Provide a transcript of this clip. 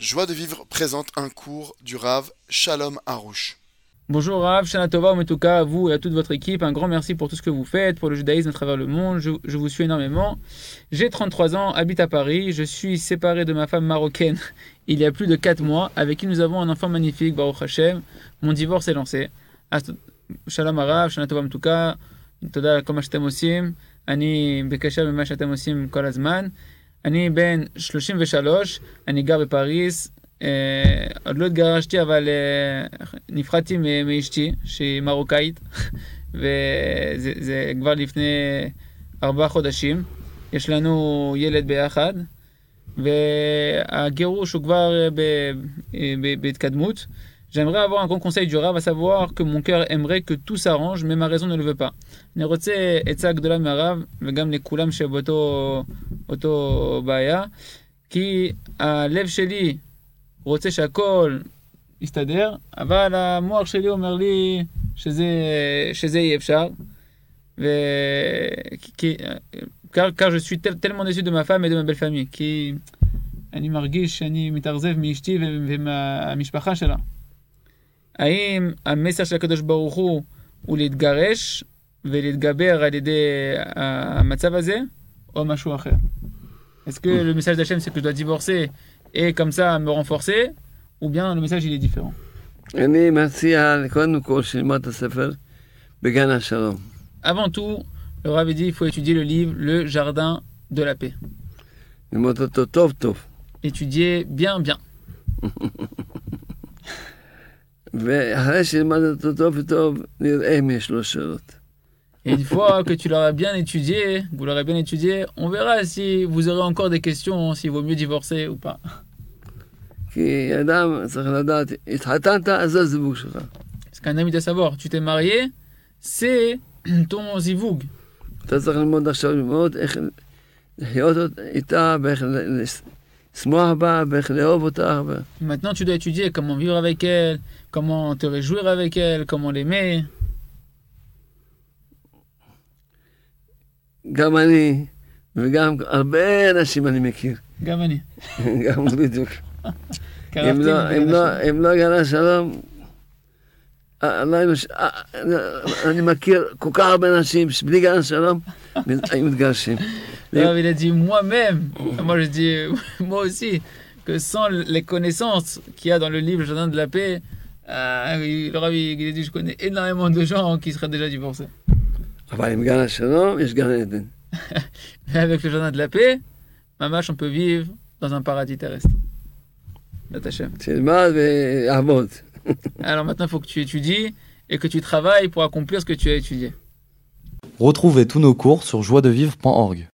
Joie de vivre présente un cours du Rav Shalom Harouche. Bonjour Rav, Shana Tova, en tout cas à vous et à toute votre équipe, un grand merci pour tout ce que vous faites, pour le judaïsme à travers le monde, je, je vous suis énormément. J'ai 33 ans, habite à Paris, je suis séparé de ma femme marocaine il y a plus de 4 mois, avec qui nous avons un enfant magnifique, Baruch Hashem. Mon divorce est lancé. Shalom Rav, Shana Tova, en tout cas, תודה כל מה שאתם עושים. אני בקשר במה שאתם עושים כל הזמן. אני בן 33, אני גר בפריז. אה, עוד לא התגרשתי, אבל אה, נפחדתי מאשתי, שהיא מרוקאית, וזה כבר לפני ארבעה חודשים. יש לנו ילד ביחד, והגירוש הוא כבר בהתקדמות. J'aimerais avoir un grand conseil du Rav, à savoir que mon cœur aimerait que tout s'arrange, mais ma raison ne le veut pas. אני רוצה עצה גדולה מהרב, וגם לכולם שבאותו אותו בעיה, כי הלב שלי רוצה שהכל יסתדר, אבל המוח שלי אומר לי שזה, שזה אי אפשר. car, car je suis tellement déçu de ma femme כי אני מרגיש שאני מתאכזב מאשתי ומהמשפחה שלה. האם המסר של הקדוש ברוך הוא הוא להתגרש ולהתגבר על ידי המצב הזה, או משהו אחר? Est-ce que le message d'Hachem c'est que je dois divorcer et comme ça me renforcer, ou bien le message il est différent אני מציע קודם כל שילמד את הספר בגן השלום. Avant tout, le Rav dit il faut étudier le livre Le Jardin de la Paix. ללמוד אותו טוב טוב. Étudier bien bien. ואחרי שילמד אותו טוב טוב, נראה אם יש לו שאלות. Et une fois que tu l'auras bien étudié, vous l'aurez bien étudié, on verra si vous aurez encore des questions, s'il vaut mieux divorcer ou pas. Ce qu'un ami doit savoir, tu t'es marié, c'est ton zivoug. Maintenant, tu dois étudier comment vivre avec elle, comment te réjouir avec elle, comment l'aimer. גם אני, וגם הרבה אנשים אני מכיר. גם אני. גם בדיוק. קרבתי אם לא, מבין אם לא, השם. אם לא גן השלום, אה, לא היינו, ש- אה, אני מכיר כל כך הרבה אנשים שבלי גן השלום היו מתגרשים. Alors, il a dit moi-même, moi je dis moi aussi, que sans les connaissances qu'il y a dans le livre Jardin de la Paix, euh, il, leur a- il a dit je connais énormément de gens qui seraient déjà divorcés. Avec le jardin de la paix, mamash, on peut vivre dans un paradis terrestre. C'est mal mais Alors maintenant, il faut que tu étudies et que tu travailles pour accomplir ce que tu as étudié. Retrouvez tous nos cours sur joiedevivre.org.